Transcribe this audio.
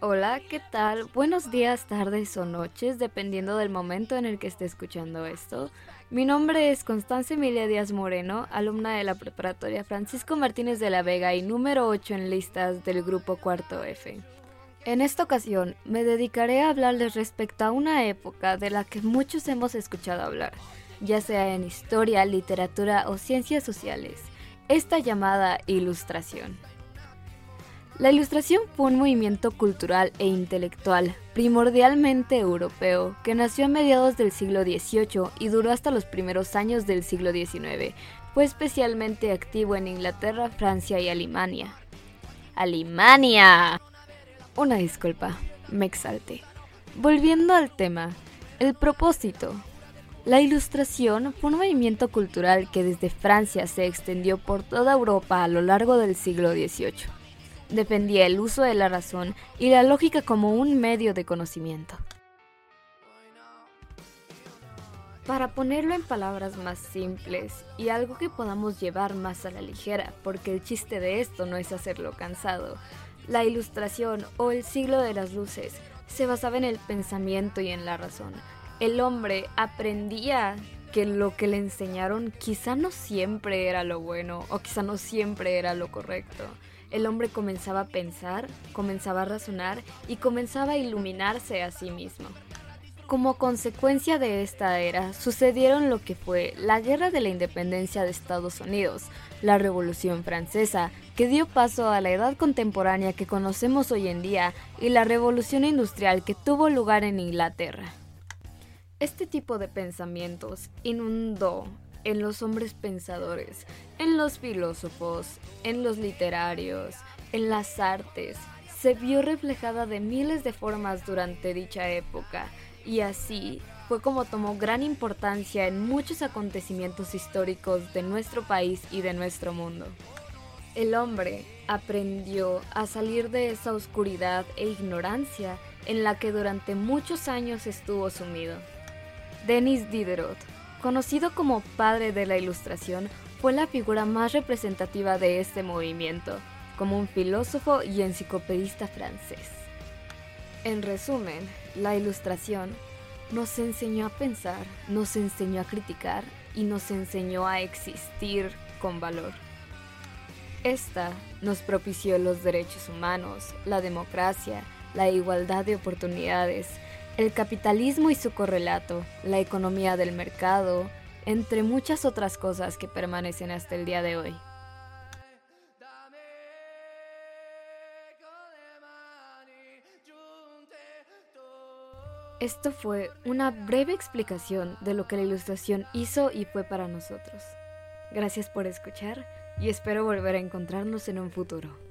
Hola, ¿qué tal? Buenos días, tardes o noches, dependiendo del momento en el que esté escuchando esto. Mi nombre es Constance Emilia Díaz Moreno, alumna de la preparatoria Francisco Martínez de la Vega y número 8 en listas del grupo Cuarto F. En esta ocasión me dedicaré a hablarles respecto a una época de la que muchos hemos escuchado hablar, ya sea en historia, literatura o ciencias sociales, esta llamada ilustración. La ilustración fue un movimiento cultural e intelectual, primordialmente europeo, que nació a mediados del siglo XVIII y duró hasta los primeros años del siglo XIX. Fue especialmente activo en Inglaterra, Francia y Alemania. ¡Alemania! Una disculpa, me exalté. Volviendo al tema, el propósito. La ilustración fue un movimiento cultural que desde Francia se extendió por toda Europa a lo largo del siglo XVIII defendía el uso de la razón y la lógica como un medio de conocimiento. Para ponerlo en palabras más simples y algo que podamos llevar más a la ligera, porque el chiste de esto no es hacerlo cansado, la ilustración o el siglo de las luces se basaba en el pensamiento y en la razón. El hombre aprendía que lo que le enseñaron quizá no siempre era lo bueno o quizá no siempre era lo correcto el hombre comenzaba a pensar, comenzaba a razonar y comenzaba a iluminarse a sí mismo. Como consecuencia de esta era, sucedieron lo que fue la Guerra de la Independencia de Estados Unidos, la Revolución Francesa, que dio paso a la edad contemporánea que conocemos hoy en día, y la Revolución Industrial que tuvo lugar en Inglaterra. Este tipo de pensamientos inundó en los hombres pensadores, en los filósofos, en los literarios, en las artes, se vio reflejada de miles de formas durante dicha época y así fue como tomó gran importancia en muchos acontecimientos históricos de nuestro país y de nuestro mundo. El hombre aprendió a salir de esa oscuridad e ignorancia en la que durante muchos años estuvo sumido. Denis Diderot conocido como padre de la Ilustración, fue la figura más representativa de este movimiento, como un filósofo y enciclopedista francés. En resumen, la Ilustración nos enseñó a pensar, nos enseñó a criticar y nos enseñó a existir con valor. Esta nos propició los derechos humanos, la democracia, la igualdad de oportunidades, el capitalismo y su correlato, la economía del mercado, entre muchas otras cosas que permanecen hasta el día de hoy. Esto fue una breve explicación de lo que la ilustración hizo y fue para nosotros. Gracias por escuchar y espero volver a encontrarnos en un futuro.